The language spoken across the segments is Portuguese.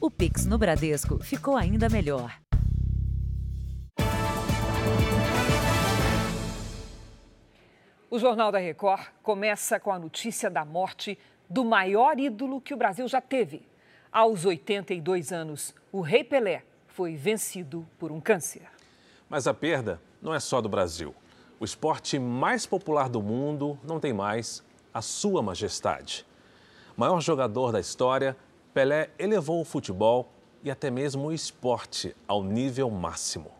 O Pix no Bradesco ficou ainda melhor. O Jornal da Record começa com a notícia da morte do maior ídolo que o Brasil já teve. Aos 82 anos, o Rei Pelé foi vencido por um câncer. Mas a perda não é só do Brasil. O esporte mais popular do mundo não tem mais a sua majestade. Maior jogador da história, Pelé elevou o futebol e até mesmo o esporte ao nível máximo.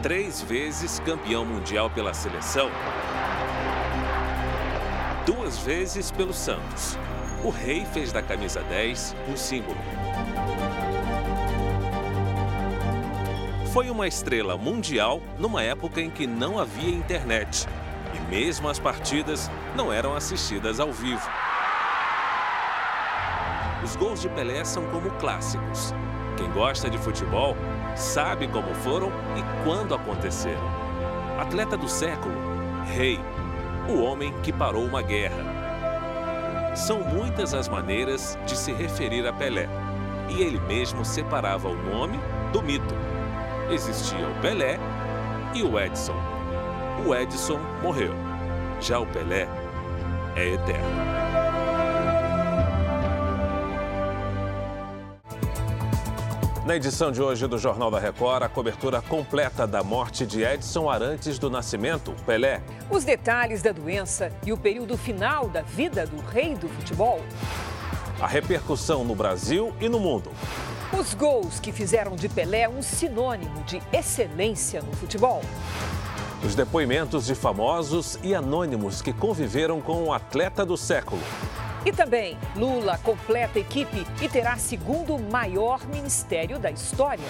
Três vezes campeão mundial pela seleção, duas vezes pelo Santos. O rei fez da camisa 10 um símbolo. Foi uma estrela mundial numa época em que não havia internet. E mesmo as partidas não eram assistidas ao vivo. Os gols de Pelé são como clássicos. Quem gosta de futebol sabe como foram e quando aconteceram. Atleta do século, rei, o homem que parou uma guerra. São muitas as maneiras de se referir a Pelé, e ele mesmo separava o nome do mito existia o Pelé e o Edson. O Edson morreu. Já o Pelé é eterno. Na edição de hoje do Jornal da Record, a cobertura completa da morte de Edson Arantes do Nascimento, Pelé. Os detalhes da doença e o período final da vida do rei do futebol. A repercussão no Brasil e no mundo. Os gols que fizeram de Pelé um sinônimo de excelência no futebol. Os depoimentos de famosos e anônimos que conviveram com o atleta do século. E também, Lula completa a equipe e terá segundo maior ministério da história.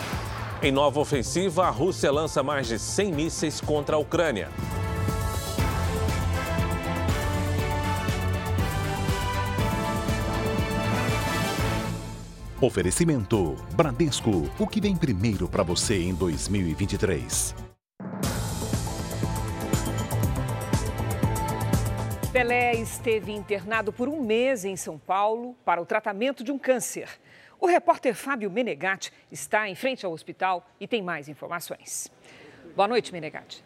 Em nova ofensiva, a Rússia lança mais de 100 mísseis contra a Ucrânia. Oferecimento Bradesco, o que vem primeiro para você em 2023. Pelé esteve internado por um mês em São Paulo para o tratamento de um câncer. O repórter Fábio Menegatti está em frente ao hospital e tem mais informações. Boa noite, Menegatti.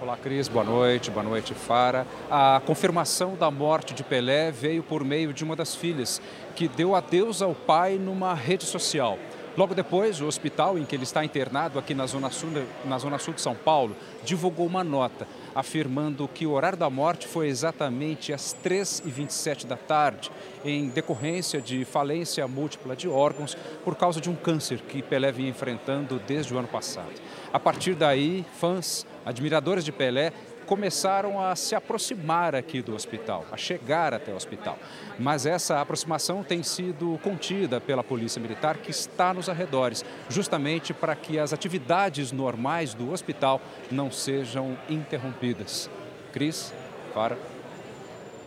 Olá, Cris. Boa noite. Boa noite, Fara. A confirmação da morte de Pelé veio por meio de uma das filhas, que deu adeus ao pai numa rede social. Logo depois, o hospital em que ele está internado, aqui na Zona Sul, na zona sul de São Paulo, divulgou uma nota afirmando que o horário da morte foi exatamente às 3h27 da tarde, em decorrência de falência múltipla de órgãos por causa de um câncer que Pelé vinha enfrentando desde o ano passado. A partir daí, fãs, admiradores de Pelé começaram a se aproximar aqui do hospital, a chegar até o hospital. Mas essa aproximação tem sido contida pela Polícia Militar, que está nos arredores, justamente para que as atividades normais do hospital não sejam interrompidas. Cris, para.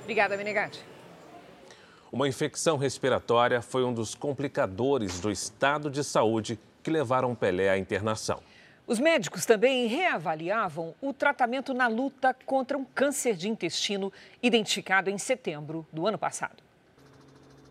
Obrigada, Menegatti. Uma infecção respiratória foi um dos complicadores do estado de saúde que levaram Pelé à internação. Os médicos também reavaliavam o tratamento na luta contra um câncer de intestino identificado em setembro do ano passado.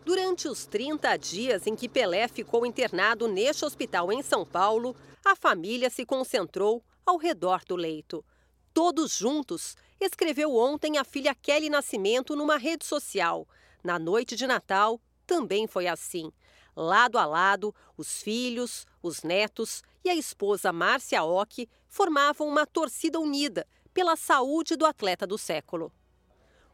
Durante os 30 dias em que Pelé ficou internado neste hospital em São Paulo, a família se concentrou ao redor do leito. Todos juntos, escreveu ontem a filha Kelly Nascimento numa rede social. Na noite de Natal, também foi assim. Lado a lado, os filhos, os netos e a esposa Márcia Ock formavam uma torcida unida pela saúde do atleta do século.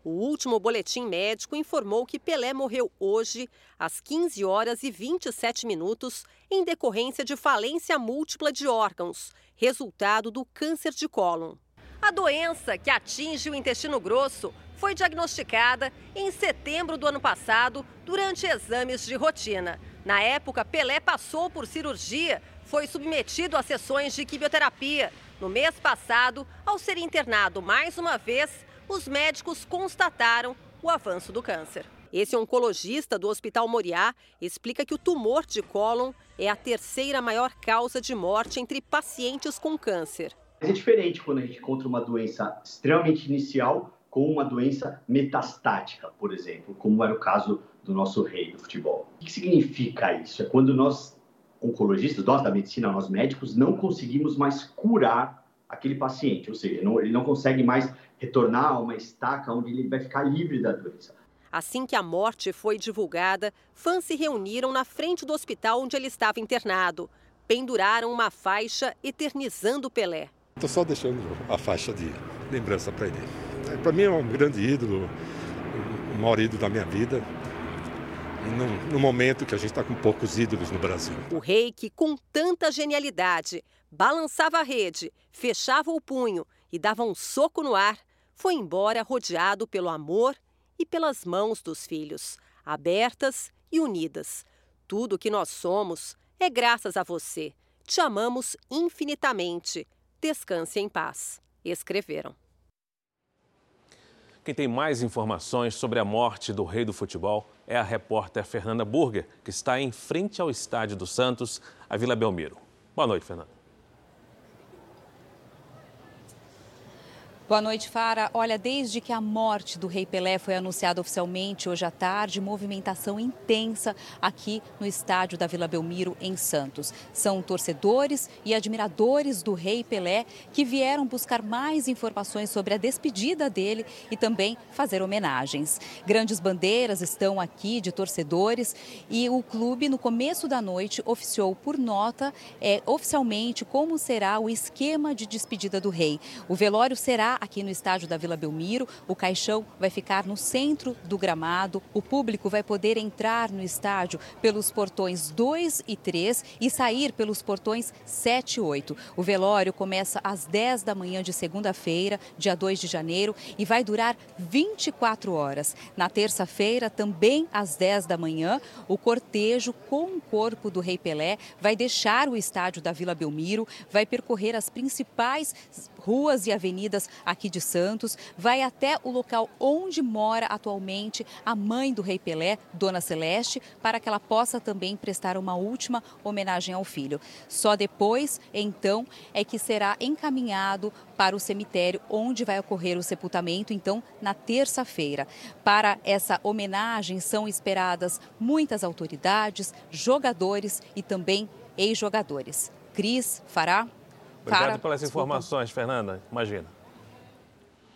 O último boletim médico informou que Pelé morreu hoje, às 15 horas e 27 minutos, em decorrência de falência múltipla de órgãos, resultado do câncer de cólon. A doença, que atinge o intestino grosso, foi diagnosticada em setembro do ano passado durante exames de rotina. Na época, Pelé passou por cirurgia, foi submetido a sessões de quimioterapia. No mês passado, ao ser internado mais uma vez, os médicos constataram o avanço do câncer. Esse oncologista do Hospital Moriá explica que o tumor de cólon é a terceira maior causa de morte entre pacientes com câncer. É diferente quando a gente encontra uma doença extremamente inicial, com uma doença metastática, por exemplo, como era o caso do nosso rei do futebol. O que significa isso? É quando nós, oncologistas, nós da medicina, nós médicos, não conseguimos mais curar aquele paciente, ou seja, não, ele não consegue mais retornar a uma estaca onde ele vai ficar livre da doença. Assim que a morte foi divulgada, fãs se reuniram na frente do hospital onde ele estava internado. Penduraram uma faixa eternizando Pelé. Estou só deixando a faixa de lembrança para ele. Para mim é um grande ídolo, o maior ídolo da minha vida. E no, momento que a gente está com poucos ídolos no Brasil. O rei que, com tanta genialidade, balançava a rede, fechava o punho e dava um soco no ar, foi embora rodeado pelo amor e pelas mãos dos filhos, abertas e unidas. Tudo que nós somos é graças a você. Te amamos infinitamente. Descanse em paz. Escreveram. Quem tem mais informações sobre a morte do rei do futebol é a repórter Fernanda Burger, que está em frente ao estádio do Santos, a Vila Belmiro. Boa noite, Fernanda. Boa noite, Fara. Olha, desde que a morte do Rei Pelé foi anunciada oficialmente hoje à tarde, movimentação intensa aqui no estádio da Vila Belmiro, em Santos. São torcedores e admiradores do Rei Pelé que vieram buscar mais informações sobre a despedida dele e também fazer homenagens. Grandes bandeiras estão aqui de torcedores e o clube, no começo da noite, oficiou por nota é, oficialmente como será o esquema de despedida do rei. O velório será aqui no estádio da Vila Belmiro. O caixão vai ficar no centro do gramado. O público vai poder entrar no estádio pelos portões 2 e 3 e sair pelos portões 7 e 8. O velório começa às 10 da manhã de segunda-feira, dia 2 de janeiro, e vai durar 24 horas. Na terça-feira, também às 10 da manhã, o cortejo com o corpo do Rei Pelé vai deixar o estádio da Vila Belmiro, vai percorrer as principais ruas e avenidas aqui de Santos, vai até o local onde mora atualmente a mãe do Rei Pelé, Dona Celeste, para que ela possa também prestar uma última homenagem ao filho. Só depois, então, é que será encaminhado para o cemitério onde vai ocorrer o sepultamento, então, na terça-feira. Para essa homenagem são esperadas muitas autoridades, jogadores e também ex-jogadores. Cris, Fará, Obrigado pelas informações, Fernanda. Imagina.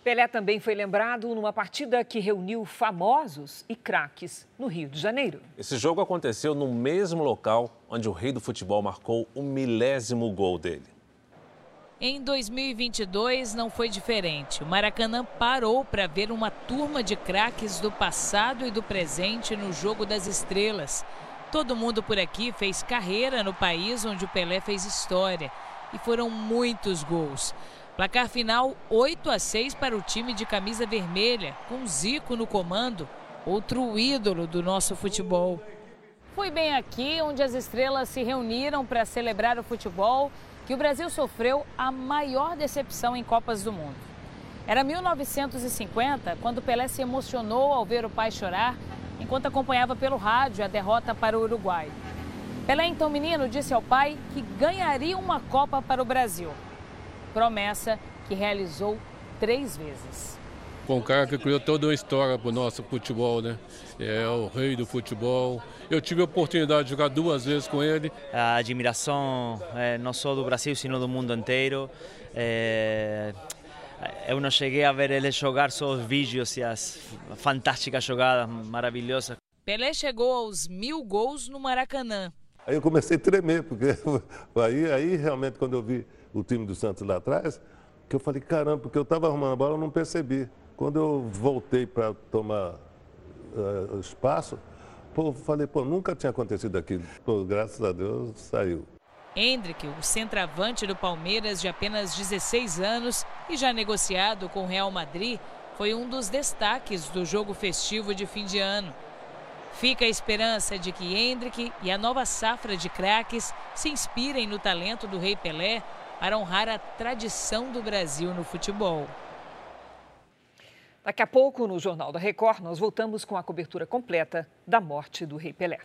Pelé também foi lembrado numa partida que reuniu famosos e craques no Rio de Janeiro. Esse jogo aconteceu no mesmo local onde o rei do futebol marcou o milésimo gol dele. Em 2022 não foi diferente. O Maracanã parou para ver uma turma de craques do passado e do presente no Jogo das Estrelas. Todo mundo por aqui fez carreira no país onde o Pelé fez história e foram muitos gols. Placar final 8 a 6 para o time de camisa vermelha, com Zico no comando, outro ídolo do nosso futebol. Foi bem aqui onde as estrelas se reuniram para celebrar o futebol que o Brasil sofreu a maior decepção em Copas do Mundo. Era 1950 quando Pelé se emocionou ao ver o pai chorar enquanto acompanhava pelo rádio a derrota para o Uruguai. Pelé, então menino, disse ao pai que ganharia uma Copa para o Brasil. Promessa que realizou três vezes. Com um cara que criou toda uma história para o nosso futebol, né? É o rei do futebol. Eu tive a oportunidade de jogar duas vezes com ele. A admiração é, não só do Brasil, sino do mundo inteiro. É... Eu não cheguei a ver ele jogar só os vídeos e as fantásticas jogadas maravilhosas. Pelé chegou aos mil gols no Maracanã. Aí eu comecei a tremer, porque aí, aí realmente quando eu vi o time do Santos lá atrás, que eu falei, caramba, porque eu estava arrumando a bola, eu não percebi. Quando eu voltei para tomar uh, espaço, pô, falei, pô, nunca tinha acontecido aquilo. Pô, graças a Deus saiu. Hendrick, o centroavante do Palmeiras de apenas 16 anos e já negociado com o Real Madrid, foi um dos destaques do jogo festivo de fim de ano. Fica a esperança de que Hendrick e a nova safra de craques se inspirem no talento do Rei Pelé para honrar a tradição do Brasil no futebol. Daqui a pouco, no Jornal da Record, nós voltamos com a cobertura completa da morte do Rei Pelé.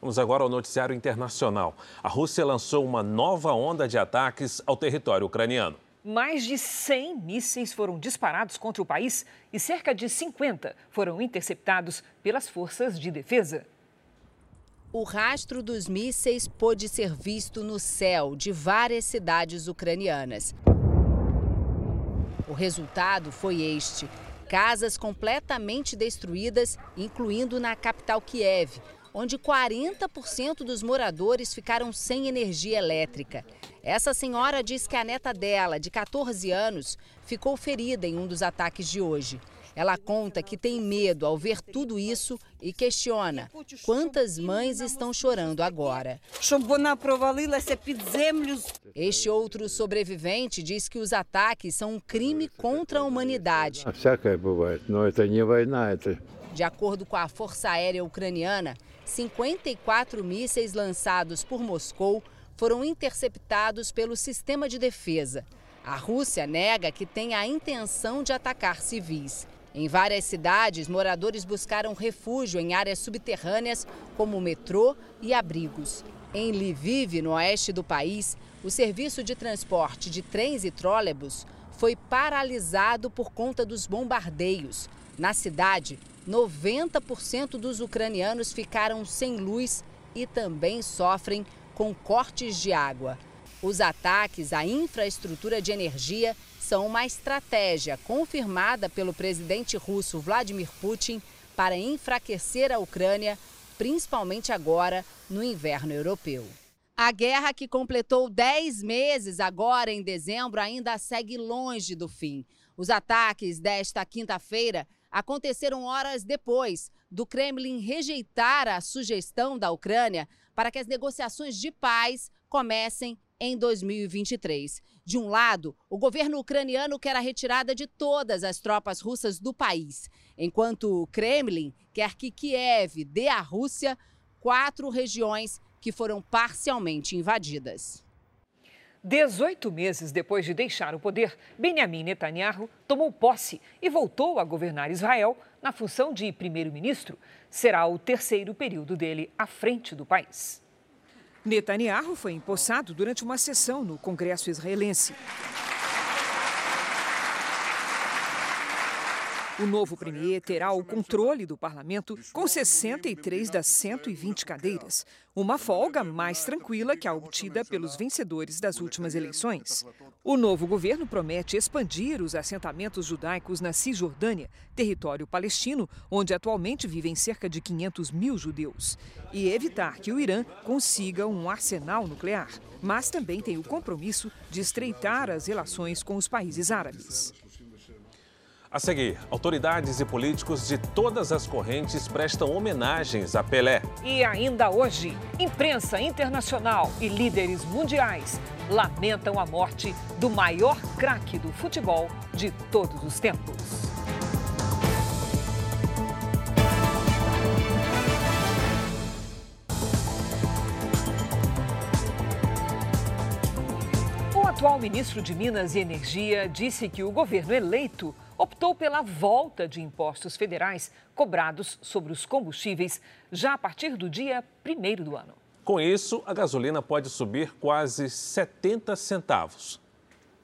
Vamos agora ao noticiário internacional. A Rússia lançou uma nova onda de ataques ao território ucraniano. Mais de 100 mísseis foram disparados contra o país e cerca de 50 foram interceptados pelas forças de defesa. O rastro dos mísseis pôde ser visto no céu de várias cidades ucranianas. O resultado foi este: casas completamente destruídas, incluindo na capital Kiev, onde 40% dos moradores ficaram sem energia elétrica. Essa senhora diz que a neta dela, de 14 anos, ficou ferida em um dos ataques de hoje. Ela conta que tem medo ao ver tudo isso e questiona quantas mães estão chorando agora. Este outro sobrevivente diz que os ataques são um crime contra a humanidade. De acordo com a Força Aérea Ucraniana, 54 mísseis lançados por Moscou foram interceptados pelo sistema de defesa. A Rússia nega que tem a intenção de atacar civis. Em várias cidades, moradores buscaram refúgio em áreas subterrâneas, como metrô e abrigos. Em Lviv, no oeste do país, o serviço de transporte de trens e trólebus foi paralisado por conta dos bombardeios. Na cidade, 90% dos ucranianos ficaram sem luz e também sofrem com cortes de água. Os ataques à infraestrutura de energia são uma estratégia confirmada pelo presidente russo Vladimir Putin para enfraquecer a Ucrânia, principalmente agora no inverno europeu. A guerra que completou 10 meses agora em dezembro ainda segue longe do fim. Os ataques desta quinta-feira aconteceram horas depois do Kremlin rejeitar a sugestão da Ucrânia para que as negociações de paz comecem em 2023. De um lado, o governo ucraniano quer a retirada de todas as tropas russas do país, enquanto o Kremlin quer que Kiev dê à Rússia quatro regiões que foram parcialmente invadidas. 18 meses depois de deixar o poder, Benjamin Netanyahu tomou posse e voltou a governar Israel na função de primeiro-ministro. Será o terceiro período dele à frente do país. Netanyahu foi empossado durante uma sessão no Congresso israelense. O novo premier terá o controle do parlamento com 63 das 120 cadeiras, uma folga mais tranquila que a obtida pelos vencedores das últimas eleições. O novo governo promete expandir os assentamentos judaicos na Cisjordânia, território palestino, onde atualmente vivem cerca de 500 mil judeus, e evitar que o Irã consiga um arsenal nuclear. Mas também tem o compromisso de estreitar as relações com os países árabes. A seguir, autoridades e políticos de todas as correntes prestam homenagens a Pelé. E ainda hoje, imprensa internacional e líderes mundiais lamentam a morte do maior craque do futebol de todos os tempos. Atual ministro de Minas e Energia disse que o governo eleito optou pela volta de impostos federais cobrados sobre os combustíveis já a partir do dia 1 do ano. Com isso, a gasolina pode subir quase 70 centavos.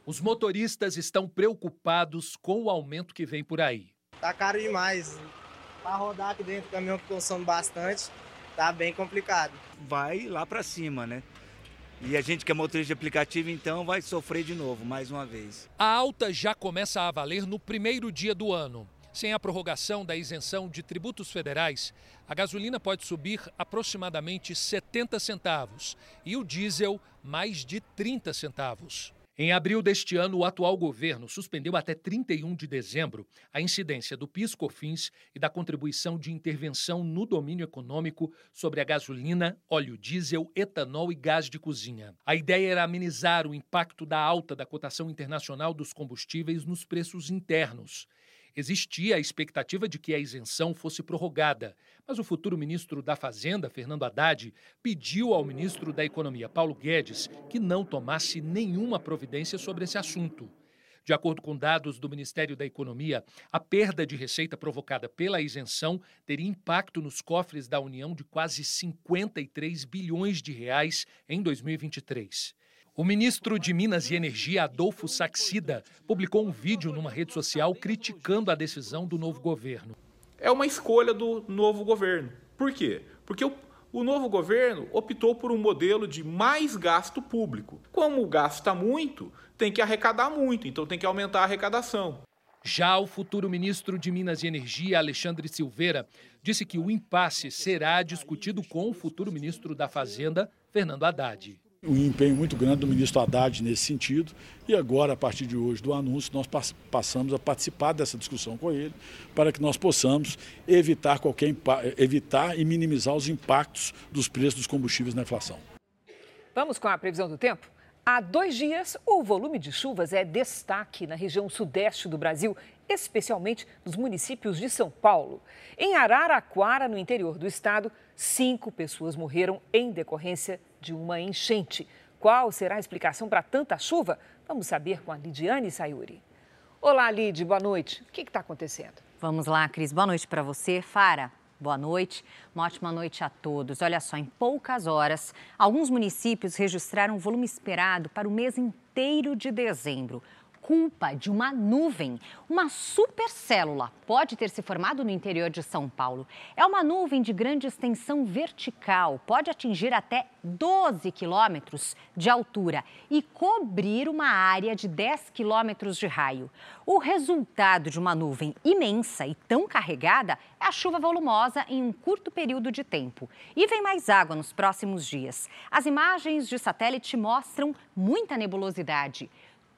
Os motoristas estão preocupados com o aumento que vem por aí. Tá caro demais. Para rodar aqui dentro, o caminhão que consome bastante, tá bem complicado. Vai lá para cima, né? E a gente que é motorista de aplicativo, então, vai sofrer de novo, mais uma vez. A alta já começa a valer no primeiro dia do ano. Sem a prorrogação da isenção de tributos federais, a gasolina pode subir aproximadamente 70 centavos e o diesel mais de 30 centavos. Em abril deste ano, o atual governo suspendeu até 31 de dezembro a incidência do PIS/COFINS e da contribuição de intervenção no domínio econômico sobre a gasolina, óleo diesel, etanol e gás de cozinha. A ideia era amenizar o impacto da alta da cotação internacional dos combustíveis nos preços internos. Existia a expectativa de que a isenção fosse prorrogada, mas o futuro ministro da Fazenda, Fernando Haddad, pediu ao ministro da Economia, Paulo Guedes, que não tomasse nenhuma providência sobre esse assunto. De acordo com dados do Ministério da Economia, a perda de receita provocada pela isenção teria impacto nos cofres da União de quase 53 bilhões de reais em 2023. O ministro de Minas e Energia, Adolfo Saxida, publicou um vídeo numa rede social criticando a decisão do novo governo. É uma escolha do novo governo. Por quê? Porque o, o novo governo optou por um modelo de mais gasto público. Como gasta muito, tem que arrecadar muito, então tem que aumentar a arrecadação. Já o futuro ministro de Minas e Energia, Alexandre Silveira, disse que o impasse será discutido com o futuro ministro da Fazenda, Fernando Haddad. Um empenho muito grande do ministro Haddad nesse sentido, e agora, a partir de hoje do anúncio, nós passamos a participar dessa discussão com ele, para que nós possamos evitar, qualquer, evitar e minimizar os impactos dos preços dos combustíveis na inflação. Vamos com a previsão do tempo? Há dois dias, o volume de chuvas é destaque na região sudeste do Brasil, especialmente nos municípios de São Paulo. Em Araraquara, no interior do estado, cinco pessoas morreram em decorrência de uma enchente. Qual será a explicação para tanta chuva? Vamos saber com a Lidiane Sayuri. Olá, Lid, boa noite. O que está acontecendo? Vamos lá, Cris. Boa noite para você. Fara, boa noite. Uma ótima noite a todos. Olha só, em poucas horas, alguns municípios registraram o volume esperado para o mês inteiro de dezembro culpa de uma nuvem. Uma supercélula pode ter se formado no interior de São Paulo. É uma nuvem de grande extensão vertical, pode atingir até 12 quilômetros de altura e cobrir uma área de 10 quilômetros de raio. O resultado de uma nuvem imensa e tão carregada é a chuva volumosa em um curto período de tempo. E vem mais água nos próximos dias. As imagens de satélite mostram muita nebulosidade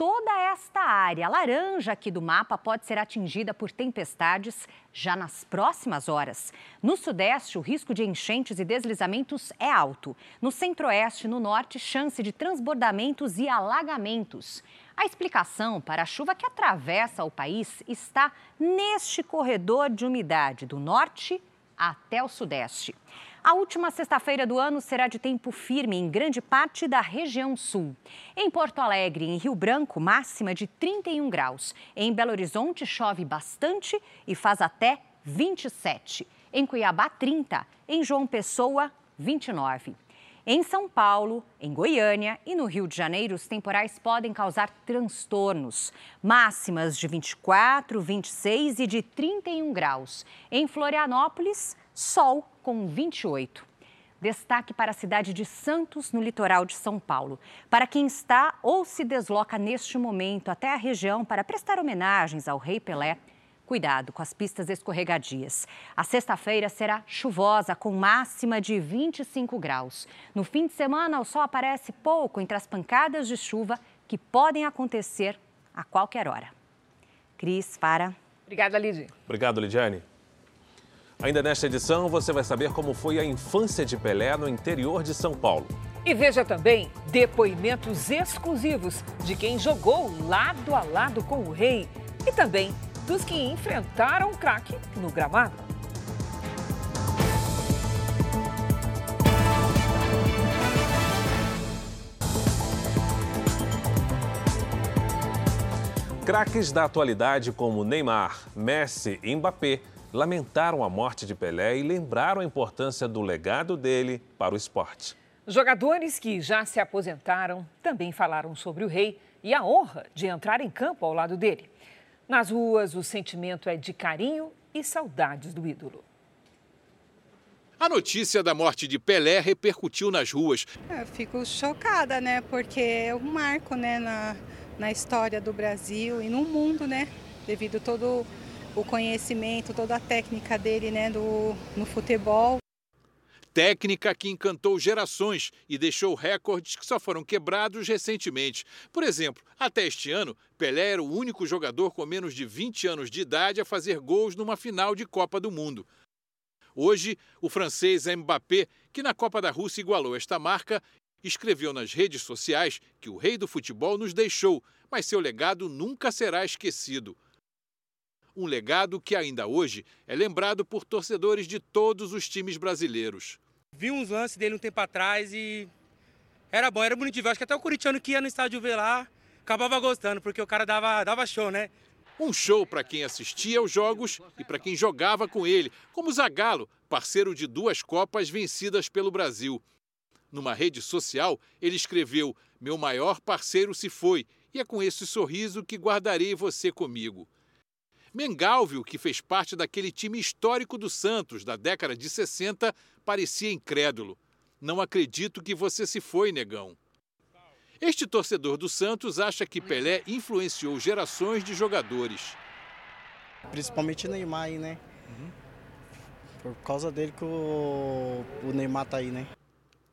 toda esta área laranja aqui do mapa pode ser atingida por tempestades já nas próximas horas. No sudeste, o risco de enchentes e deslizamentos é alto. No centro-oeste e no norte, chance de transbordamentos e alagamentos. A explicação para a chuva que atravessa o país está neste corredor de umidade do norte até o sudeste. A última sexta-feira do ano será de tempo firme em grande parte da região sul. Em Porto Alegre em Rio Branco, máxima de 31 graus. Em Belo Horizonte, chove bastante e faz até 27. Em Cuiabá, 30. Em João Pessoa, 29. Em São Paulo, em Goiânia e no Rio de Janeiro, os temporais podem causar transtornos. Máximas de 24, 26 e de 31 graus. Em Florianópolis, sol com 28. Destaque para a cidade de Santos, no litoral de São Paulo. Para quem está ou se desloca neste momento até a região para prestar homenagens ao Rei Pelé, cuidado com as pistas escorregadias. A sexta-feira será chuvosa, com máxima de 25 graus. No fim de semana, o sol aparece pouco entre as pancadas de chuva que podem acontecer a qualquer hora. Cris, para. Obrigada, Lidy. Obrigado, Lidiane. Ainda nesta edição, você vai saber como foi a infância de Pelé no interior de São Paulo. E veja também depoimentos exclusivos de quem jogou lado a lado com o rei e também dos que enfrentaram o craque no gramado. Craques da atualidade como Neymar, Messi e Mbappé lamentaram a morte de Pelé e lembraram a importância do legado dele para o esporte. Jogadores que já se aposentaram também falaram sobre o rei e a honra de entrar em campo ao lado dele. Nas ruas, o sentimento é de carinho e saudades do ídolo. A notícia da morte de Pelé repercutiu nas ruas. Eu fico chocada, né? Porque é um marco, né, na, na história do Brasil e no mundo, né? Devido todo o conhecimento, toda a técnica dele né, do, no futebol. Técnica que encantou gerações e deixou recordes que só foram quebrados recentemente. Por exemplo, até este ano, Pelé era o único jogador com menos de 20 anos de idade a fazer gols numa final de Copa do Mundo. Hoje, o francês Mbappé, que na Copa da Rússia igualou esta marca, escreveu nas redes sociais que o rei do futebol nos deixou, mas seu legado nunca será esquecido. Um legado que ainda hoje é lembrado por torcedores de todos os times brasileiros. Vi uns lances dele um tempo atrás e era bom, era bonito de ver. Acho que até o corintiano que ia no estádio ver lá acabava gostando, porque o cara dava, dava show, né? Um show para quem assistia aos jogos e para quem jogava com ele, como Zagallo, parceiro de duas Copas vencidas pelo Brasil. Numa rede social, ele escreveu: Meu maior parceiro se foi, e é com esse sorriso que guardarei você comigo. Mengalvio, que fez parte daquele time histórico do Santos da década de 60, parecia incrédulo. Não acredito que você se foi, negão. Este torcedor do Santos acha que Pelé influenciou gerações de jogadores. Principalmente Neymar aí, né? Uhum. Por causa dele que o, o Neymar tá aí, né?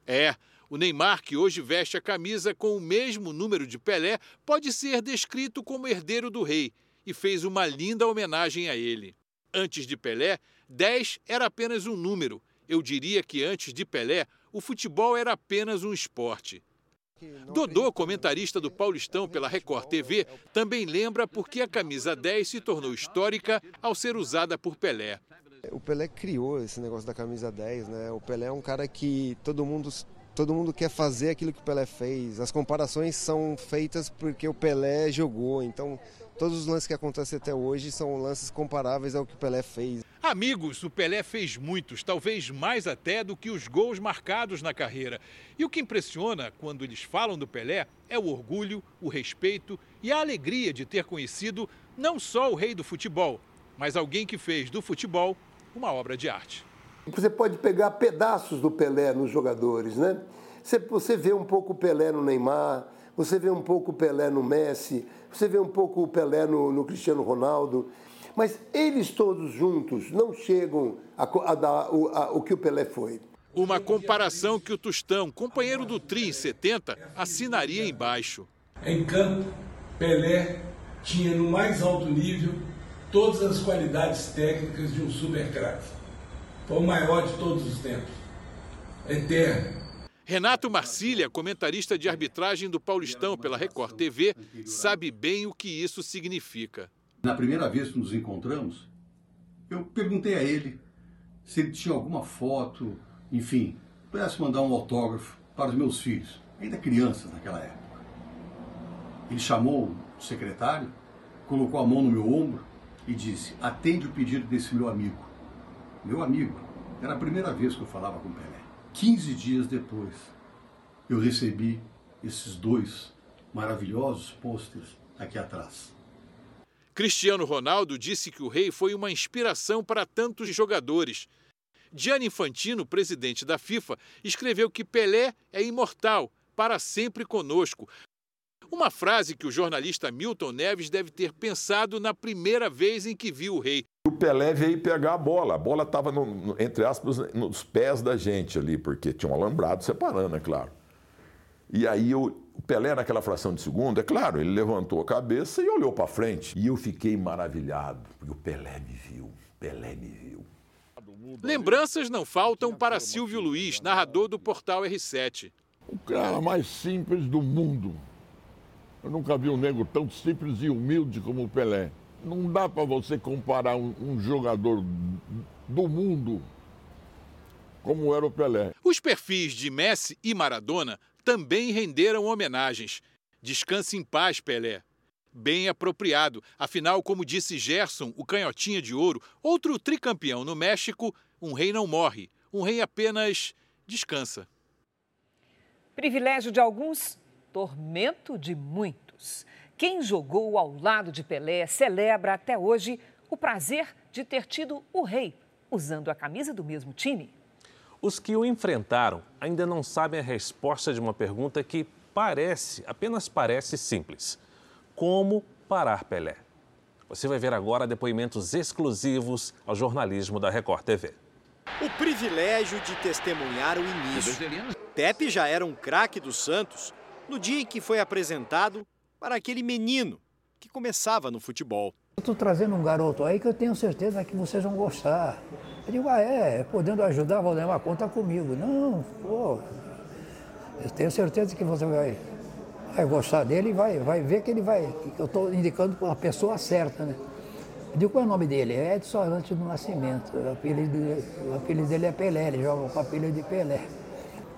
É, o Neymar, que hoje veste a camisa com o mesmo número de Pelé, pode ser descrito como herdeiro do rei e fez uma linda homenagem a ele. Antes de Pelé, 10 era apenas um número. Eu diria que antes de Pelé, o futebol era apenas um esporte. Dodô, comentarista do Paulistão pela Record TV, também lembra porque a camisa 10 se tornou histórica ao ser usada por Pelé. O Pelé criou esse negócio da camisa 10, né? O Pelé é um cara que todo mundo todo mundo quer fazer aquilo que o Pelé fez. As comparações são feitas porque o Pelé jogou, então todos os lances que acontecem até hoje são lances comparáveis ao que o Pelé fez. Amigos, o Pelé fez muitos, talvez mais até do que os gols marcados na carreira. E o que impressiona quando eles falam do Pelé é o orgulho, o respeito e a alegria de ter conhecido não só o rei do futebol, mas alguém que fez do futebol uma obra de arte. Você pode pegar pedaços do Pelé nos jogadores, né? Você vê um pouco o Pelé no Neymar, você vê um pouco o Pelé no Messi, você vê um pouco o Pelé no, no Cristiano Ronaldo, mas eles todos juntos não chegam a, a dar o, a, o que o Pelé foi. Uma comparação que o Tostão, companheiro do Tri em 70, assinaria embaixo. Em campo, Pelé tinha no mais alto nível todas as qualidades técnicas de um super craque. Foi o maior de todos os tempos. Eterno. Renato Marcília, comentarista de arbitragem do Paulistão pela Record TV, sabe bem o que isso significa. Na primeira vez que nos encontramos, eu perguntei a ele se ele tinha alguma foto, enfim, pudesse mandar um autógrafo para os meus filhos, ainda crianças naquela época. Ele chamou o secretário, colocou a mão no meu ombro e disse: Atende o pedido desse meu amigo. Meu amigo, era a primeira vez que eu falava com Pelé. 15 dias depois, eu recebi esses dois maravilhosos pôsteres aqui atrás. Cristiano Ronaldo disse que o rei foi uma inspiração para tantos jogadores. Gianni Infantino, presidente da FIFA, escreveu que Pelé é imortal, para sempre conosco, uma frase que o jornalista Milton Neves deve ter pensado na primeira vez em que viu o rei. O Pelé veio pegar a bola. A bola estava, entre aspas, nos pés da gente ali, porque tinha um alambrado separando, é claro. E aí eu, o Pelé, naquela fração de segundo, é claro, ele levantou a cabeça e olhou para frente. E eu fiquei maravilhado, porque o Pelé me viu. Pelé me viu. Lembranças não faltam para Silvio Luiz, narrador do portal R7. O cara mais simples do mundo eu nunca vi um nego tão simples e humilde como o Pelé. Não dá para você comparar um, um jogador do mundo como era o Pelé. Os perfis de Messi e Maradona também renderam homenagens. Descanse em paz, Pelé. Bem apropriado. Afinal, como disse Gerson, o canhotinha de ouro, outro tricampeão no México, um rei não morre, um rei apenas descansa. Privilégio de alguns, tormento de muitos. Quem jogou ao lado de Pelé celebra até hoje o prazer de ter tido o rei usando a camisa do mesmo time. Os que o enfrentaram ainda não sabem a resposta de uma pergunta que parece, apenas parece simples: como parar Pelé? Você vai ver agora depoimentos exclusivos ao jornalismo da Record TV. O privilégio de testemunhar o início. Pepe já era um craque do Santos no dia em que foi apresentado para aquele menino que começava no futebol. Estou trazendo um garoto aí que eu tenho certeza que vocês vão gostar. Eu digo, ah, é, podendo ajudar, Valdemar, conta comigo. Não, pô, eu tenho certeza que você vai, vai gostar dele e vai, vai ver que ele vai. Que eu estou indicando para a pessoa certa, né? Eu digo, qual é o nome dele? É Edson Arantes do Nascimento. O apelido, o apelido dele é Pelé, ele joga com o apelido de Pelé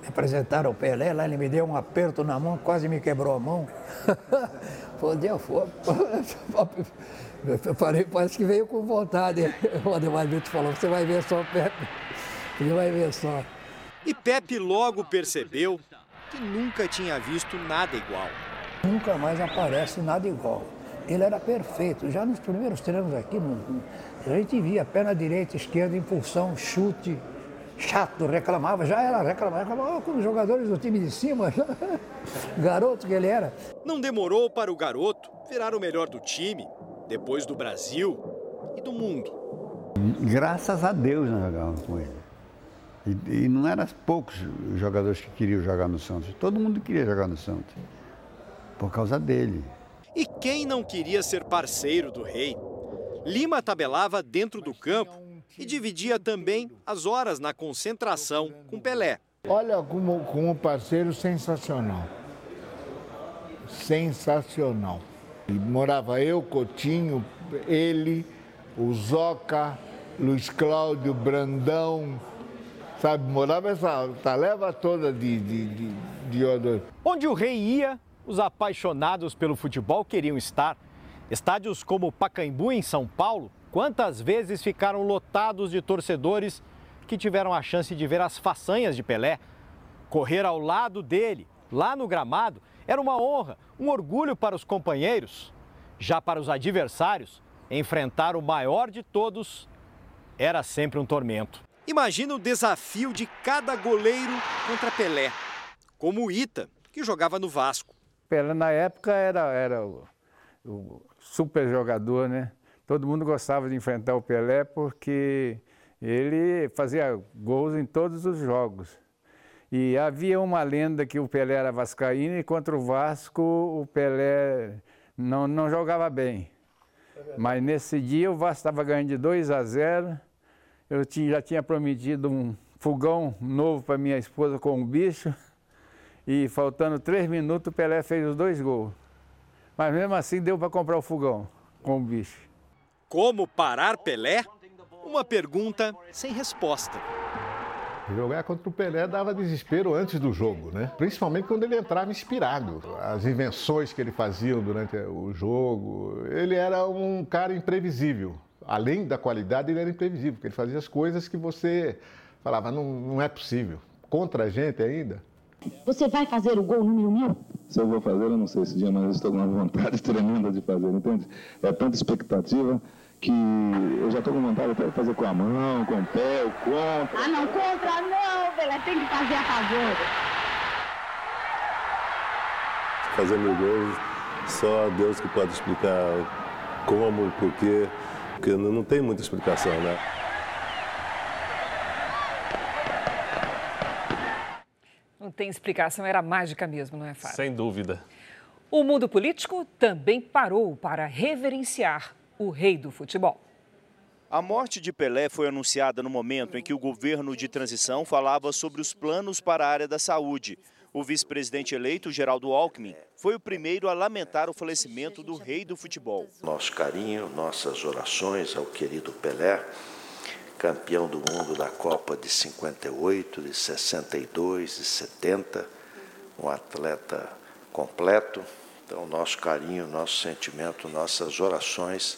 me apresentaram o Pelé lá, ele me deu um aperto na mão, quase me quebrou a mão. Fodeu fogo. Eu falei, parece que veio com vontade. O Ademar Vitor falou, você vai ver só, Pepe. Ele vai ver só. E Pepe logo percebeu que nunca tinha visto nada igual. Nunca mais aparece nada igual. Ele era perfeito. Já nos primeiros treinos aqui, a gente via perna direita, esquerda, impulsão, chute, chato, reclamava, já era reclamava, reclamava com os jogadores do time de cima, garoto que ele era. Não demorou para o garoto virar o melhor do time, depois do Brasil e do mundo. Graças a Deus nós jogávamos com ele. E, e não eram poucos jogadores que queriam jogar no Santos, todo mundo queria jogar no Santos, por causa dele. E quem não queria ser parceiro do rei? Lima tabelava dentro do campo e dividia também as horas na concentração com Pelé. Olha como, como parceiro sensacional. Sensacional. E morava eu, Coutinho, ele, o Zoca, Luiz Cláudio, Brandão, sabe? Morava essa taleva toda de, de, de, de odor. Onde o rei ia, os apaixonados pelo futebol queriam estar. Estádios como o Pacaembu, em São Paulo, Quantas vezes ficaram lotados de torcedores que tiveram a chance de ver as façanhas de Pelé? Correr ao lado dele, lá no gramado, era uma honra, um orgulho para os companheiros. Já para os adversários, enfrentar o maior de todos era sempre um tormento. Imagina o desafio de cada goleiro contra Pelé, como o Ita, que jogava no Vasco. Pelé na época era, era o, o super jogador, né? Todo mundo gostava de enfrentar o Pelé porque ele fazia gols em todos os jogos. E havia uma lenda que o Pelé era vascaíno e contra o Vasco o Pelé não, não jogava bem. Mas nesse dia o Vasco estava ganhando de 2 a 0. Eu tinha, já tinha prometido um fogão novo para minha esposa com um bicho. E faltando três minutos o Pelé fez os dois gols. Mas mesmo assim deu para comprar o fogão com o bicho. Como parar Pelé? Uma pergunta sem resposta. Jogar contra o Pelé dava desespero antes do jogo, né? Principalmente quando ele entrava inspirado. As invenções que ele fazia durante o jogo. Ele era um cara imprevisível. Além da qualidade, ele era imprevisível, porque ele fazia as coisas que você falava, não, não é possível. Contra a gente ainda. Você vai fazer o gol número mil? Se eu vou fazer, eu não sei esse dia, mas eu estou com uma vontade tremenda de fazer, entende? É tanta expectativa que eu já estou com vontade até de fazer com a mão, com o pé, o contra. Ah, não, contra não, Pelé, tem que fazer a favor. Fazer mil gols, só Deus que pode explicar como, porquê, porque não tem muita explicação, né? Não tem explicação, era mágica mesmo, não é, Fábio? Sem dúvida. O mundo político também parou para reverenciar o rei do futebol. A morte de Pelé foi anunciada no momento em que o governo de transição falava sobre os planos para a área da saúde. O vice-presidente eleito, Geraldo Alckmin, foi o primeiro a lamentar o falecimento do rei do futebol. Nosso carinho, nossas orações ao querido Pelé, campeão do mundo da Copa de 58, de 62, de 70, um atleta completo, então, nosso carinho, nosso sentimento, nossas orações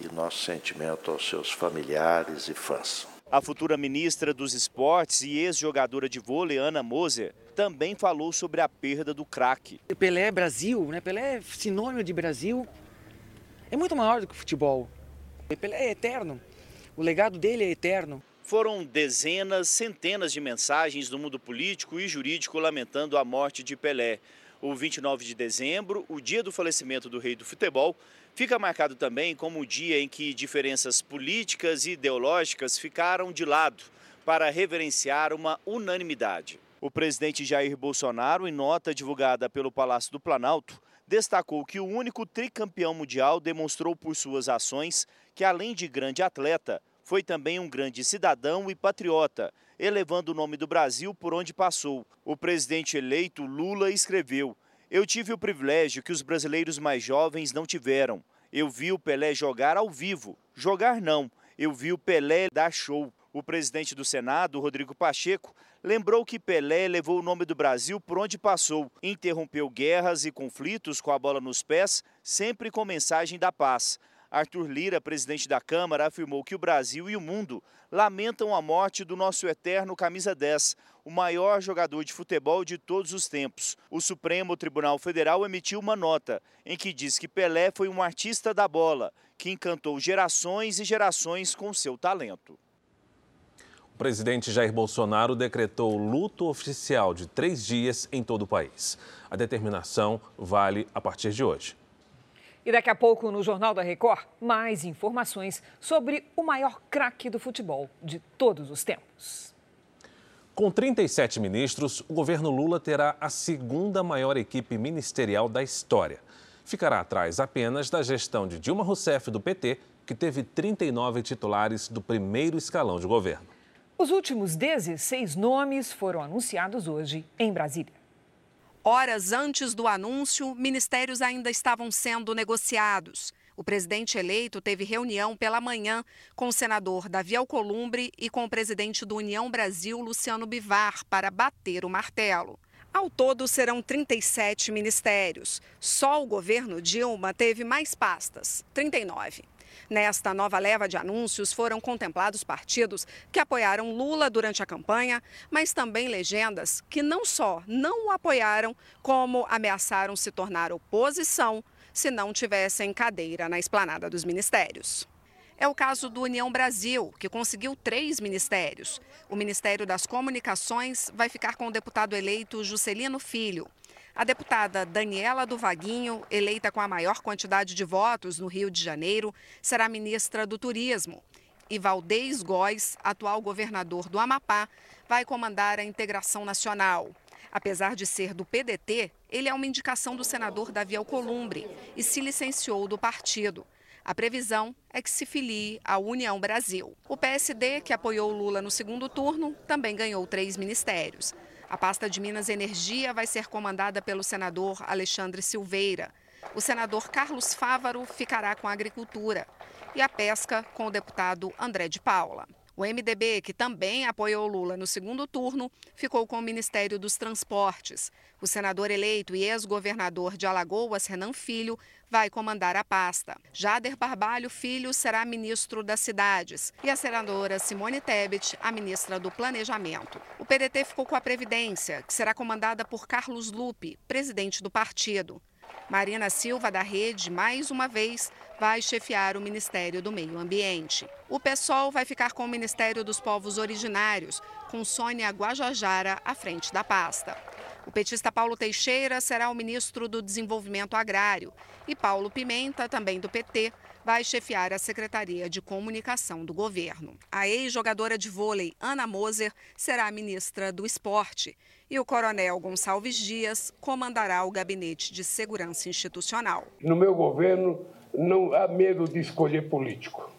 e nosso sentimento aos seus familiares e fãs. A futura ministra dos Esportes e ex-jogadora de vôlei, Ana Moser, também falou sobre a perda do craque. Pelé é Brasil, né? Pelé é sinônimo de Brasil. É muito maior do que o futebol. Pelé é eterno. O legado dele é eterno. Foram dezenas, centenas de mensagens do mundo político e jurídico lamentando a morte de Pelé o 29 de dezembro, o dia do falecimento do rei do futebol, fica marcado também como o dia em que diferenças políticas e ideológicas ficaram de lado para reverenciar uma unanimidade. O presidente Jair Bolsonaro, em nota divulgada pelo Palácio do Planalto, destacou que o único tricampeão mundial demonstrou por suas ações que, além de grande atleta, foi também um grande cidadão e patriota elevando o nome do Brasil por onde passou. O presidente eleito Lula escreveu: Eu tive o privilégio que os brasileiros mais jovens não tiveram. Eu vi o Pelé jogar ao vivo. Jogar não, eu vi o Pelé dar show. O presidente do Senado, Rodrigo Pacheco, lembrou que Pelé levou o nome do Brasil por onde passou, interrompeu guerras e conflitos com a bola nos pés, sempre com mensagem da paz. Arthur Lira, presidente da Câmara, afirmou que o Brasil e o mundo lamentam a morte do nosso eterno camisa 10, o maior jogador de futebol de todos os tempos. O Supremo Tribunal Federal emitiu uma nota em que diz que Pelé foi um artista da bola, que encantou gerações e gerações com seu talento. O presidente Jair Bolsonaro decretou luto oficial de três dias em todo o país. A determinação vale a partir de hoje. E daqui a pouco, no Jornal da Record, mais informações sobre o maior craque do futebol de todos os tempos. Com 37 ministros, o governo Lula terá a segunda maior equipe ministerial da história. Ficará atrás apenas da gestão de Dilma Rousseff do PT, que teve 39 titulares do primeiro escalão de governo. Os últimos 16 nomes foram anunciados hoje em Brasília. Horas antes do anúncio, ministérios ainda estavam sendo negociados. O presidente eleito teve reunião pela manhã com o senador Davi Alcolumbre e com o presidente do União Brasil, Luciano Bivar, para bater o martelo. Ao todo, serão 37 ministérios. Só o governo Dilma teve mais pastas 39. Nesta nova leva de anúncios foram contemplados partidos que apoiaram Lula durante a campanha, mas também legendas que não só não o apoiaram, como ameaçaram se tornar oposição se não tivessem cadeira na esplanada dos ministérios. É o caso do União Brasil, que conseguiu três ministérios. O Ministério das Comunicações vai ficar com o deputado eleito Juscelino Filho. A deputada Daniela do Vaguinho, eleita com a maior quantidade de votos no Rio de Janeiro, será ministra do Turismo. E Valdez Góes, atual governador do Amapá, vai comandar a integração nacional. Apesar de ser do PDT, ele é uma indicação do senador Davi Alcolumbre e se licenciou do partido. A previsão é que se filie à União Brasil. O PSD, que apoiou Lula no segundo turno, também ganhou três ministérios. A pasta de Minas Energia vai ser comandada pelo senador Alexandre Silveira. O senador Carlos Fávaro ficará com a Agricultura e a Pesca com o deputado André de Paula. O MDB, que também apoiou Lula no segundo turno, ficou com o Ministério dos Transportes. O senador eleito e ex-governador de Alagoas, Renan Filho, vai comandar a pasta. Jader Barbalho Filho será ministro das Cidades e a senadora Simone Tebet, a ministra do Planejamento. O PDT ficou com a Previdência, que será comandada por Carlos Lupe, presidente do partido. Marina Silva, da Rede, mais uma vez, vai chefiar o Ministério do Meio Ambiente. O PSOL vai ficar com o Ministério dos Povos Originários, com Sônia Guajajara à frente da pasta. O petista Paulo Teixeira será o ministro do Desenvolvimento Agrário e Paulo Pimenta, também do PT, vai chefiar a Secretaria de Comunicação do governo. A ex-jogadora de vôlei Ana Moser será a ministra do Esporte e o coronel Gonçalves Dias comandará o Gabinete de Segurança Institucional. No meu governo não há medo de escolher político,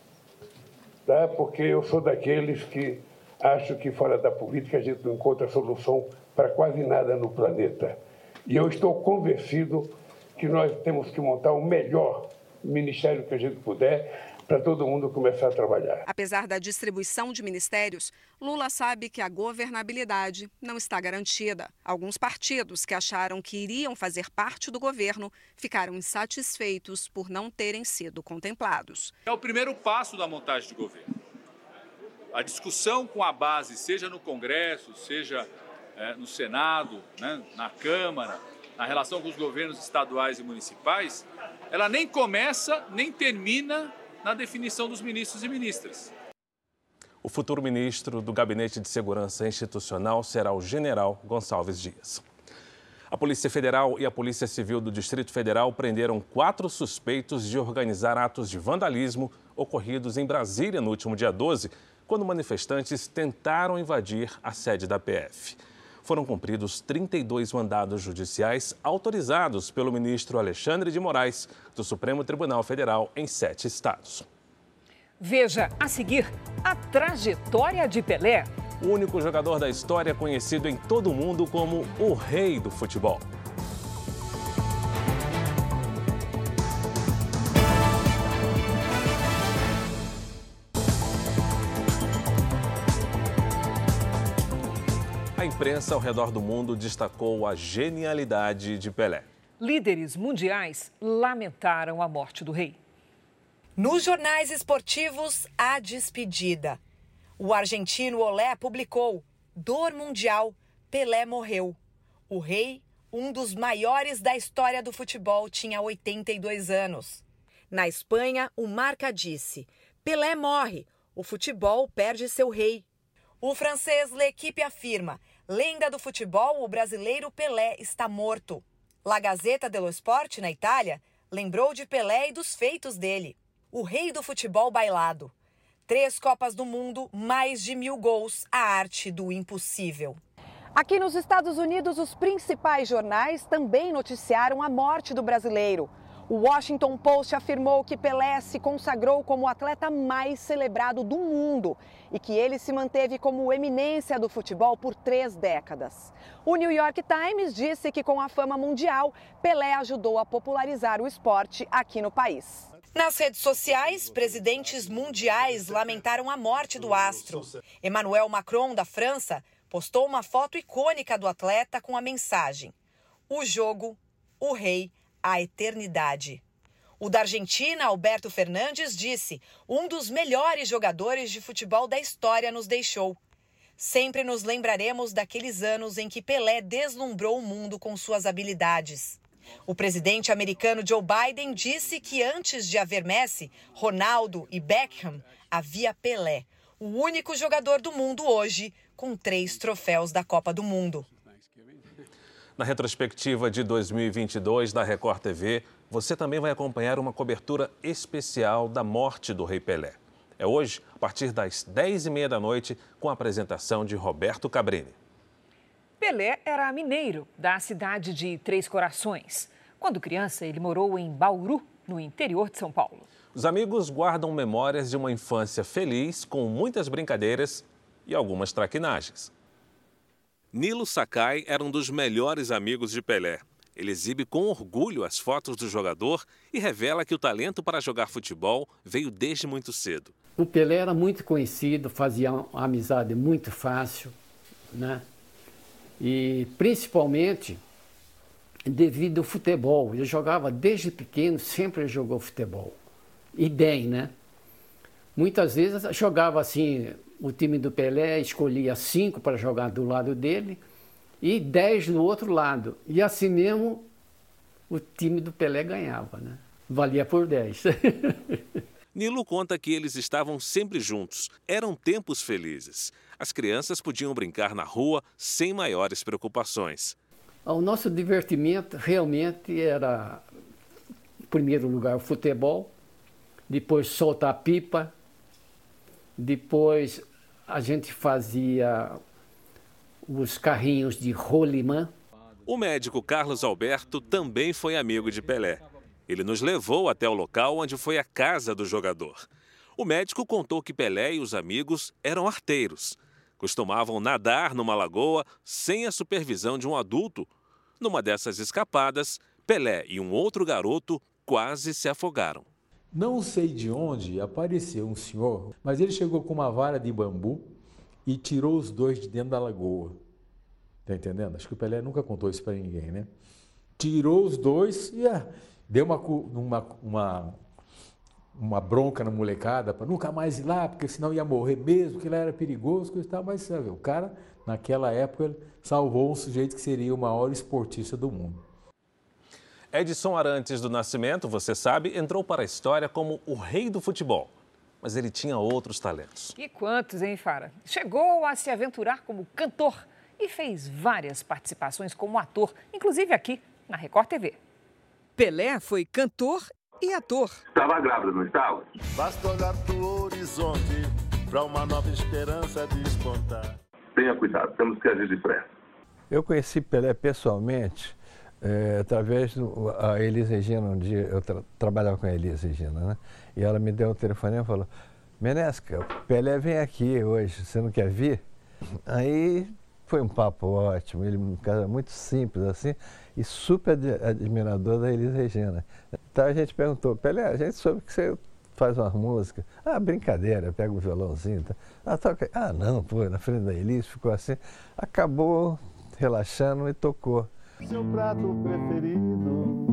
tá? porque eu sou daqueles que acho que fora da política a gente não encontra solução para quase nada no planeta. E eu estou convencido que nós temos que montar o melhor ministério que a gente puder para todo mundo começar a trabalhar. Apesar da distribuição de ministérios, Lula sabe que a governabilidade não está garantida. Alguns partidos que acharam que iriam fazer parte do governo ficaram insatisfeitos por não terem sido contemplados. É o primeiro passo da montagem de governo. A discussão com a base, seja no Congresso, seja é, no Senado, né, na Câmara, na relação com os governos estaduais e municipais, ela nem começa nem termina na definição dos ministros e ministras. O futuro ministro do Gabinete de Segurança Institucional será o general Gonçalves Dias. A Polícia Federal e a Polícia Civil do Distrito Federal prenderam quatro suspeitos de organizar atos de vandalismo ocorridos em Brasília no último dia 12, quando manifestantes tentaram invadir a sede da PF. Foram cumpridos 32 mandados judiciais autorizados pelo ministro Alexandre de Moraes, do Supremo Tribunal Federal, em sete estados. Veja a seguir a trajetória de Pelé. O único jogador da história conhecido em todo o mundo como o rei do futebol. Imprensa ao redor do mundo destacou a genialidade de Pelé. Líderes mundiais lamentaram a morte do rei. Nos jornais esportivos, a despedida. O argentino Olé publicou: Dor mundial, Pelé morreu. O rei, um dos maiores da história do futebol, tinha 82 anos. Na Espanha, o Marca disse: Pelé morre, o futebol perde seu rei. O francês L'Equipe afirma: lenda do futebol, o brasileiro Pelé está morto. La Gazzetta dello Sport, na Itália, lembrou de Pelé e dos feitos dele. O rei do futebol bailado. Três Copas do Mundo, mais de mil gols, a arte do impossível. Aqui nos Estados Unidos, os principais jornais também noticiaram a morte do brasileiro. O Washington Post afirmou que Pelé se consagrou como o atleta mais celebrado do mundo e que ele se manteve como eminência do futebol por três décadas. O New York Times disse que, com a fama mundial, Pelé ajudou a popularizar o esporte aqui no país. Nas redes sociais, presidentes mundiais lamentaram a morte do astro. Emmanuel Macron, da França, postou uma foto icônica do atleta com a mensagem: O jogo, o rei a eternidade. O da Argentina, Alberto Fernandes, disse: um dos melhores jogadores de futebol da história nos deixou. Sempre nos lembraremos daqueles anos em que Pelé deslumbrou o mundo com suas habilidades. O presidente americano Joe Biden disse que antes de haver Messi, Ronaldo e Beckham, havia Pelé, o único jogador do mundo hoje com três troféus da Copa do Mundo. Na retrospectiva de 2022 da Record TV, você também vai acompanhar uma cobertura especial da morte do Rei Pelé. É hoje, a partir das 10h30 da noite, com a apresentação de Roberto Cabrini. Pelé era mineiro, da cidade de Três Corações. Quando criança, ele morou em Bauru, no interior de São Paulo. Os amigos guardam memórias de uma infância feliz, com muitas brincadeiras e algumas traquinagens. Nilo Sakai era um dos melhores amigos de Pelé. Ele exibe com orgulho as fotos do jogador e revela que o talento para jogar futebol veio desde muito cedo. O Pelé era muito conhecido, fazia uma amizade muito fácil, né? E principalmente devido ao futebol. Ele jogava desde pequeno, sempre jogou futebol. E bem, né? Muitas vezes jogava assim, o time do Pelé escolhia cinco para jogar do lado dele e dez no outro lado. E assim mesmo o time do Pelé ganhava, né? Valia por dez. Nilo conta que eles estavam sempre juntos. Eram tempos felizes. As crianças podiam brincar na rua sem maiores preocupações. O nosso divertimento realmente era, em primeiro lugar, o futebol, depois soltar pipa, depois a gente fazia os carrinhos de rolimã. O médico Carlos Alberto também foi amigo de Pelé. Ele nos levou até o local onde foi a casa do jogador. O médico contou que Pelé e os amigos eram arteiros. Costumavam nadar numa lagoa sem a supervisão de um adulto. Numa dessas escapadas, Pelé e um outro garoto quase se afogaram. Não sei de onde apareceu um senhor, mas ele chegou com uma vara de bambu e tirou os dois de dentro da lagoa. Tá entendendo? Acho que o Pelé nunca contou isso para ninguém, né? Tirou os dois e ah, deu uma, uma, uma, uma bronca na molecada para nunca mais ir lá, porque senão ia morrer mesmo, que lá era perigoso, coisa e tal. Mas sabe, o cara, naquela época, salvou um sujeito que seria o maior esportista do mundo. Edson Arantes do Nascimento, você sabe, entrou para a história como o rei do futebol. Mas ele tinha outros talentos. E quantos, hein, Fara? Chegou a se aventurar como cantor e fez várias participações como ator, inclusive aqui na Record TV. Pelé foi cantor e ator. Estava grávida, não estava? Basta olhar pro horizonte para uma nova esperança despontar. Tenha cuidado, temos que agir depressa. Eu conheci Pelé pessoalmente é, através do a Elis Regina, um dia eu tra trabalhava com a Elis Regina, né? E ela me deu um telefone e falou: Menesca, Pelé vem aqui hoje, você não quer vir? Aí foi um papo ótimo, ele um cara muito simples assim e super admirador da Elis Regina. Então a gente perguntou: Pelé, a gente soube que você faz uma música. Ah, brincadeira, pega um violãozinho. Tá? Ah, toca. Ah, não, pô, na frente da Elis ficou assim. Acabou relaxando e tocou. Seu prato preferido,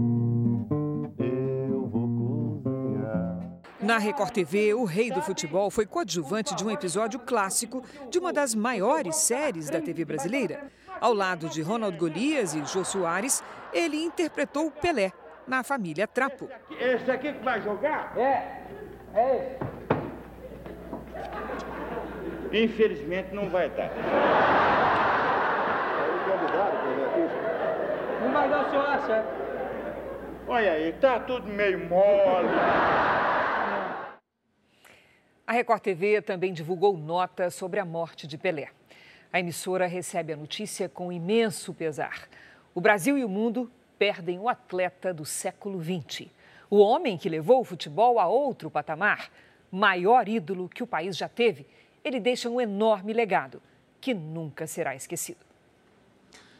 eu vou cozinhar. Na Record TV, o rei do futebol foi coadjuvante de um episódio clássico de uma das maiores séries da TV brasileira. Ao lado de Ronald Golias e Jô Soares, ele interpretou Pelé na família Trapo. Esse aqui que vai jogar? É, é esse. Infelizmente não vai dar. Não vai dar, o senhor acha? Olha aí, tá tudo meio mole. A Record TV também divulgou nota sobre a morte de Pelé. A emissora recebe a notícia com imenso pesar. O Brasil e o mundo perdem o atleta do século XX. O homem que levou o futebol a outro patamar, maior ídolo que o país já teve, ele deixa um enorme legado que nunca será esquecido.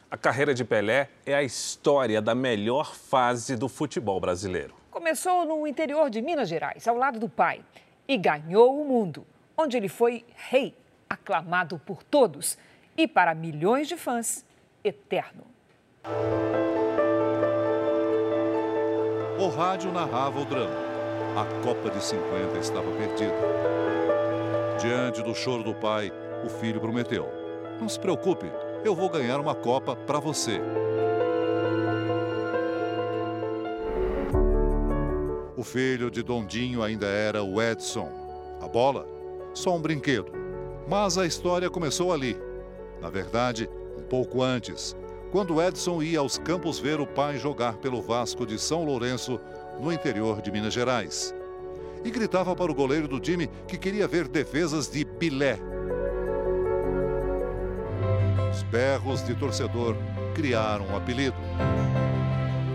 A carreira de Pelé é a história da melhor fase do futebol brasileiro. Começou no interior de Minas Gerais, ao lado do pai, e ganhou o mundo, onde ele foi rei, aclamado por todos e para milhões de fãs, eterno. O rádio narrava o drama. A Copa de 50 estava perdida. Diante do choro do pai, o filho prometeu: Não se preocupe, eu vou ganhar uma Copa para você. O filho de Dondinho ainda era o Edson. A bola, só um brinquedo. Mas a história começou ali. Na verdade, um pouco antes, quando Edson ia aos campos ver o pai jogar pelo Vasco de São Lourenço, no interior de Minas Gerais. E gritava para o goleiro do time que queria ver defesas de Pilé. Os berros de torcedor criaram um apelido.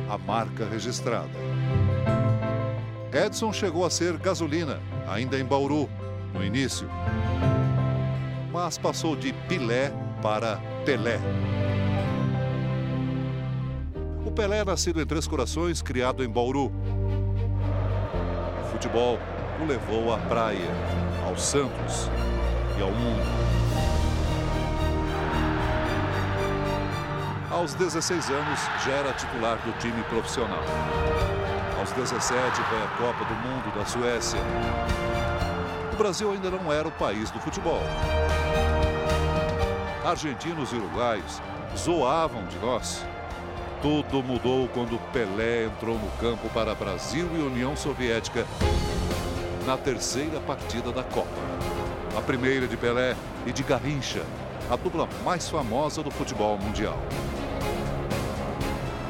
A marca registrada. Edson chegou a ser gasolina, ainda em Bauru, no início. Mas passou de Pilé para Pelé. O Pelé, nascido em Três Corações, criado em Bauru. O futebol o levou à praia, ao Santos e ao mundo. Aos 16 anos, já era titular do time profissional. Aos 17, foi a Copa do Mundo da Suécia. O Brasil ainda não era o país do futebol. Argentinos e uruguaios zoavam de nós. Tudo mudou quando Pelé entrou no campo para Brasil e União Soviética na terceira partida da Copa. A primeira de Pelé e de Garrincha, a dupla mais famosa do futebol mundial.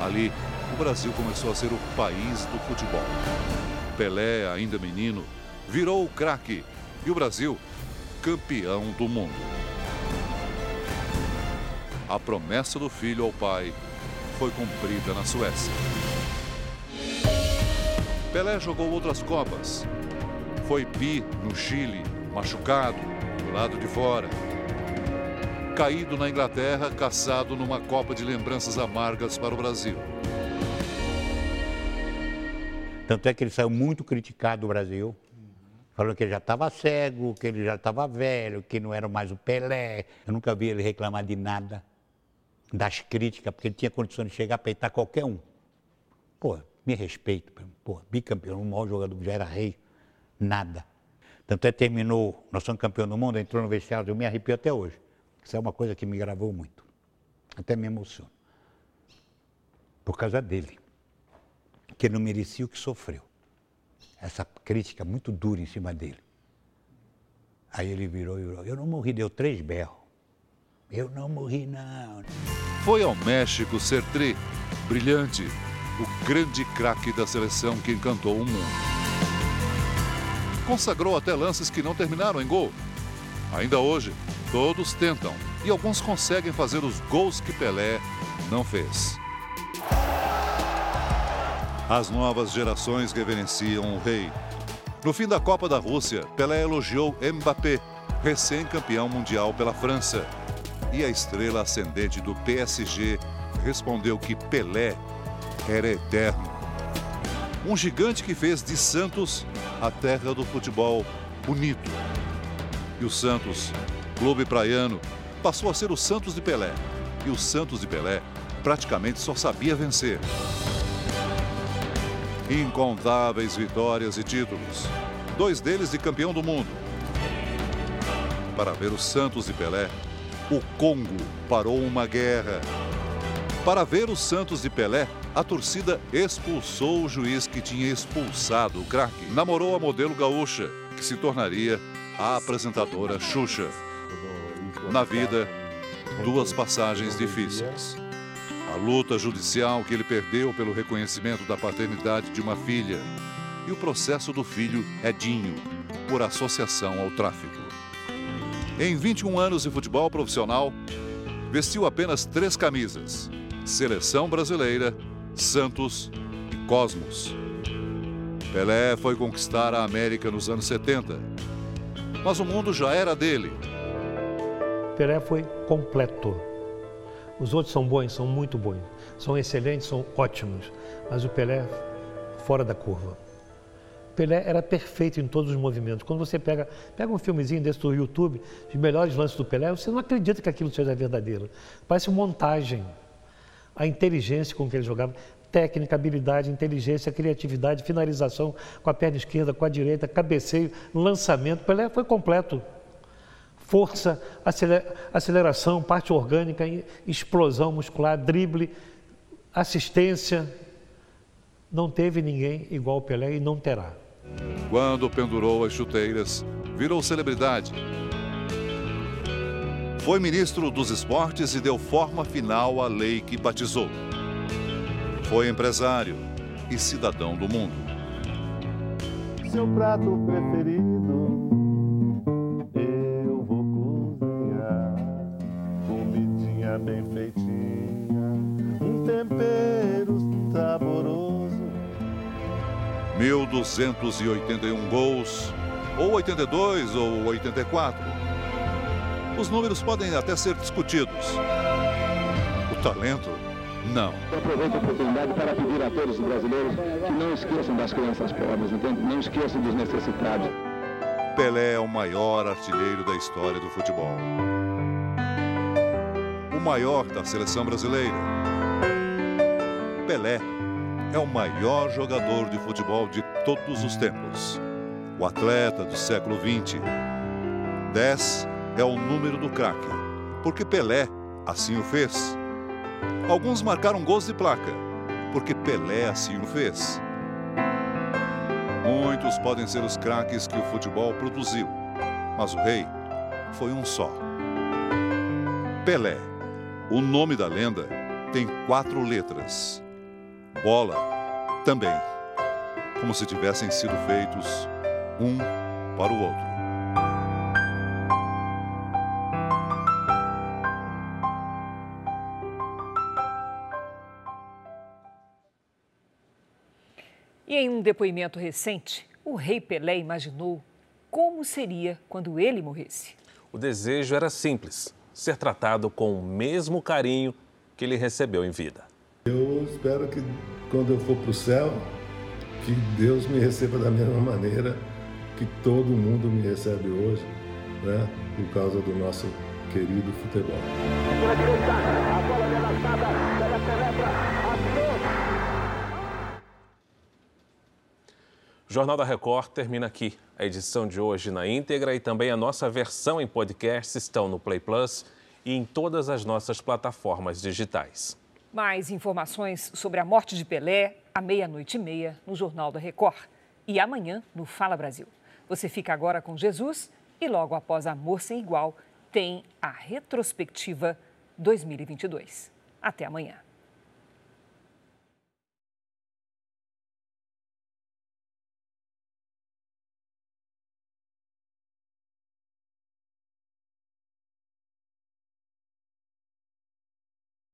Ali, o Brasil começou a ser o país do futebol. Pelé, ainda menino, virou o craque e o Brasil, campeão do mundo. A promessa do filho ao pai foi cumprida na Suécia. Pelé jogou outras Copas. Foi bi no Chile, machucado, do lado de fora. Caído na Inglaterra, caçado numa Copa de lembranças amargas para o Brasil. Tanto é que ele saiu muito criticado do Brasil, falando que ele já estava cego, que ele já estava velho, que não era mais o Pelé. Eu nunca vi ele reclamar de nada das críticas, porque ele tinha condições de chegar a peitar qualquer um. Pô, me respeito, pô, bicampeão, o maior jogador já era rei, nada. Tanto é que terminou, nós somos campeão do mundo, entrou no vestiário, eu me arrepio até hoje. Isso é uma coisa que me gravou muito. Até me emociono. Por causa dele. Que não merecia o que sofreu. Essa crítica muito dura em cima dele. Aí ele virou e virou. Eu não morri, deu três berros. Eu não morri, não. Foi ao México ser tri, brilhante, o grande craque da seleção que encantou o mundo. Consagrou até lances que não terminaram em gol. Ainda hoje, todos tentam e alguns conseguem fazer os gols que Pelé não fez. As novas gerações reverenciam o rei. No fim da Copa da Rússia, Pelé elogiou Mbappé, recém-campeão mundial pela França e a estrela ascendente do PSG respondeu que Pelé era eterno. Um gigante que fez de Santos a terra do futebol bonito. E o Santos, clube praiano, passou a ser o Santos de Pelé. E o Santos de Pelé praticamente só sabia vencer. Incontáveis vitórias e títulos. dois deles de campeão do mundo. Para ver o Santos e Pelé, o Congo parou uma guerra. Para ver o Santos de Pelé, a torcida expulsou o juiz que tinha expulsado o craque. Namorou a modelo gaúcha, que se tornaria a apresentadora Xuxa. Na vida, duas passagens difíceis. A luta judicial que ele perdeu pelo reconhecimento da paternidade de uma filha e o processo do filho Edinho por associação ao tráfico. Em 21 anos de futebol profissional, vestiu apenas três camisas: Seleção Brasileira, Santos e Cosmos. Pelé foi conquistar a América nos anos 70, mas o mundo já era dele. Pelé foi completo. Os outros são bons, são muito bons, são excelentes, são ótimos, mas o Pelé fora da curva. Pelé era perfeito em todos os movimentos. Quando você pega, pega um filmezinho desse do YouTube, os melhores lances do Pelé, você não acredita que aquilo seja verdadeiro. Parece montagem. A inteligência com que ele jogava, técnica, habilidade, inteligência, criatividade, finalização com a perna esquerda, com a direita, cabeceio, lançamento. Pelé foi completo. Força, aceleração, parte orgânica, explosão muscular, drible, assistência. Não teve ninguém igual o Pelé e não terá. Quando pendurou as chuteiras, virou celebridade. Foi ministro dos esportes e deu forma final à lei que batizou. Foi empresário e cidadão do mundo. Seu prato preferido, 1.281 gols, ou 82 ou 84. Os números podem até ser discutidos. O talento, não. Eu aproveito a oportunidade para pedir a todos os brasileiros que não esqueçam das crianças pobres, entende? Não esqueçam dos necessitados. Pelé é o maior artilheiro da história do futebol. O maior da seleção brasileira. Pelé é o maior jogador de futebol de todos os tempos. O atleta do século XX. 10 é o número do craque, porque Pelé assim o fez. Alguns marcaram gols de placa, porque Pelé assim o fez. Muitos podem ser os craques que o futebol produziu, mas o rei foi um só. Pelé, o nome da lenda, tem quatro letras. Bola, também, como se tivessem sido feitos um para o outro. E em um depoimento recente, o rei Pelé imaginou como seria quando ele morresse. O desejo era simples: ser tratado com o mesmo carinho que ele recebeu em vida. Eu espero que quando eu for para o céu, que Deus me receba da mesma maneira que todo mundo me recebe hoje, né? Por causa do nosso querido futebol. O Jornal da Record termina aqui. A edição de hoje na íntegra e também a nossa versão em podcast estão no Play Plus e em todas as nossas plataformas digitais. Mais informações sobre a morte de Pelé à meia-noite e meia no Jornal da Record. E amanhã no Fala Brasil. Você fica agora com Jesus e logo após Amor Sem Igual tem a retrospectiva 2022. Até amanhã.